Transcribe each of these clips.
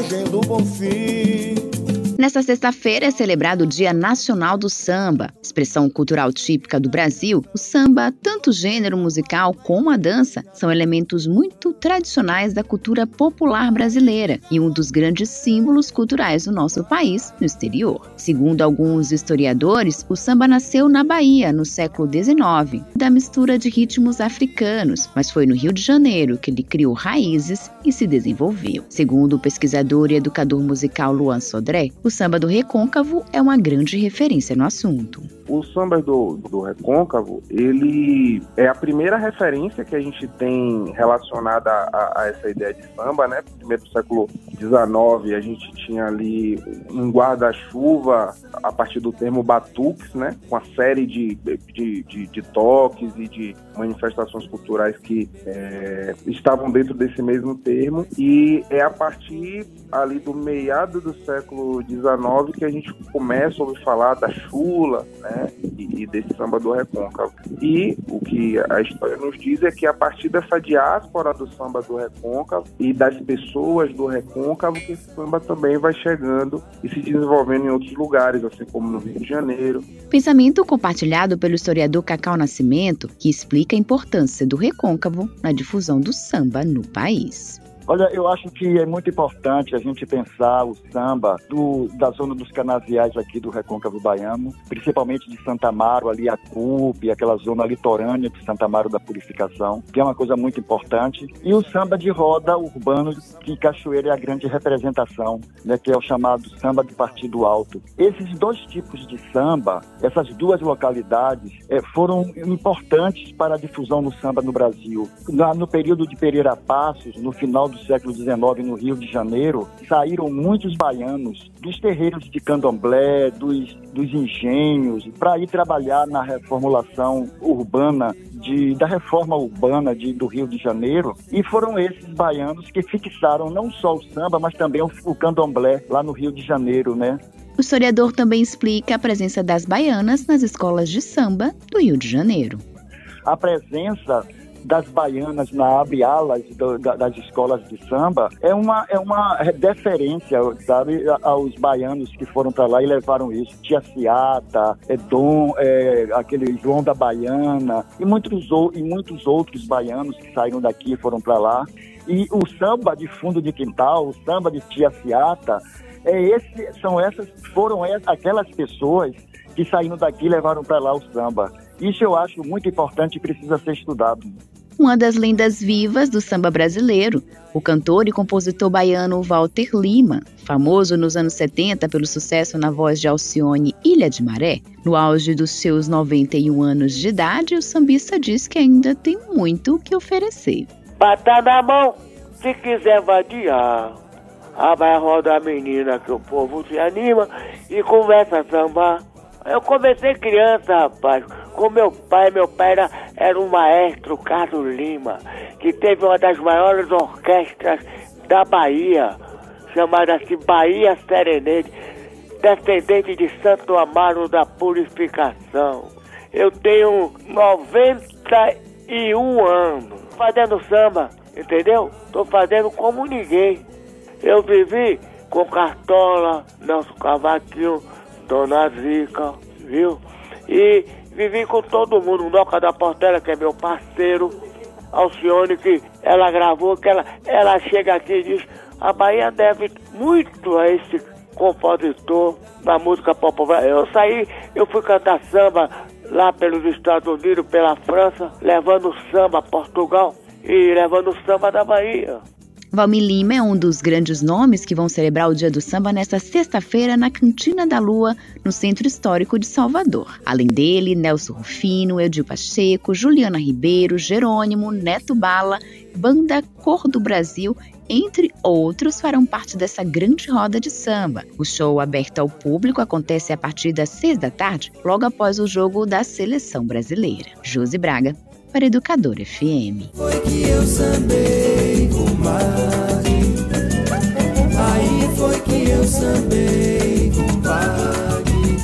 Vargem do Bonfim. Nesta sexta-feira é celebrado o Dia Nacional do Samba. Expressão cultural típica do Brasil, o samba, tanto o gênero musical como a dança, são elementos muito tradicionais da cultura popular brasileira e um dos grandes símbolos culturais do nosso país no exterior. Segundo alguns historiadores, o samba nasceu na Bahia no século XIX, da mistura de ritmos africanos, mas foi no Rio de Janeiro que ele criou raízes e se desenvolveu. Segundo o pesquisador e educador musical Luan Sodré, o o samba do recôncavo é uma grande referência no assunto. O samba do, do recôncavo, ele é a primeira referência que a gente tem relacionada a, a essa ideia de samba, né? Primeiro século XIX, a gente tinha ali um guarda-chuva a partir do termo batuques, né? Com a série de, de, de, de toques e de manifestações culturais que é, estavam dentro desse mesmo termo. E é a partir ali do meado do século XIX que a gente começa a ouvir falar da chula, né, e, desse samba do recôncavo. E o que a história nos diz é que a partir dessa diáspora do samba do recôncavo e das pessoas do recôncavo que esse samba também vai chegando e se desenvolvendo em outros lugares, assim como no Rio de Janeiro. Pensamento compartilhado pelo historiador Cacau Nascimento, que explica a importância do recôncavo na difusão do samba no país. Olha, eu acho que é muito importante a gente pensar o samba do, da zona dos canaviais aqui do Recôncavo Baiano, principalmente de Santa Amaro, ali a CUP, aquela zona litorânea de Santa Amaro da Purificação, que é uma coisa muito importante. E o samba de roda urbano, que Cachoeira é a grande representação, né, que é o chamado samba de partido alto. Esses dois tipos de samba, essas duas localidades, é, foram importantes para a difusão do samba no Brasil. No período de Pereira Passos, no final do século XIX no Rio de Janeiro, saíram muitos baianos dos terreiros de candomblé, dos, dos engenhos, para ir trabalhar na reformulação urbana, de, da reforma urbana de, do Rio de Janeiro. E foram esses baianos que fixaram não só o samba, mas também o, o candomblé lá no Rio de Janeiro, né? O historiador também explica a presença das baianas nas escolas de samba do Rio de Janeiro. A presença das baianas na abre alas do, da, das escolas de samba é uma, é uma deferência, sabe, aos baianos que foram para lá e levaram isso. Tia Ciata, é Dom, é, aquele João da Baiana e muitos, e muitos outros baianos que saíram daqui e foram para lá. E o samba de fundo de quintal, o samba de Tia Ciata, é esse, são essas, foram essas, aquelas pessoas que saíram daqui e levaram para lá o samba. Isso eu acho muito importante e precisa ser estudado. Uma das lendas vivas do samba brasileiro, o cantor e compositor baiano Walter Lima, famoso nos anos 70 pelo sucesso na voz de Alcione Ilha de Maré, no auge dos seus 91 anos de idade, o sambista diz que ainda tem muito o que oferecer. Bata na mão, se quiser vadiar. Ah, vai rodar menina que o povo se anima e começa a sambar. Eu comecei criança, rapaz, com meu pai. Meu pai era, era um maestro, Carlos Lima, que teve uma das maiores orquestras da Bahia, chamada-se Bahia Serenade, descendente de Santo Amaro da Purificação. Eu tenho 91 anos fazendo samba, entendeu? Tô fazendo como ninguém. Eu vivi com Cartola, Nelson Cavaquinho, Dona Zica, viu? E vivi com todo mundo, Noca da Portela, que é meu parceiro, Alcione, que ela gravou, que ela, ela chega aqui e diz, a Bahia deve muito a esse compositor da música popular. Eu saí, eu fui cantar samba lá pelos Estados Unidos, pela França, levando samba a Portugal e levando samba da Bahia. Valmir Lima é um dos grandes nomes que vão celebrar o Dia do Samba nesta sexta-feira na Cantina da Lua, no Centro Histórico de Salvador. Além dele, Nelson Rufino, Edil Pacheco, Juliana Ribeiro, Jerônimo, Neto Bala, Banda Cor do Brasil entre outros, farão parte dessa grande roda de samba. O show aberto ao público acontece a partir das seis da tarde, logo após o jogo da seleção brasileira. Josi Braga, para Educador FM. Compadre. Aí foi que eu sambei, compadre.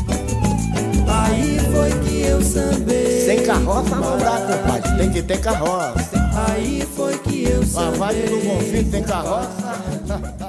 Aí foi que eu sambei. Sem carroça não dá, compadre. Tem que ter carroça. Aí foi que eu sambei. A vai do Bonfim tem carroça.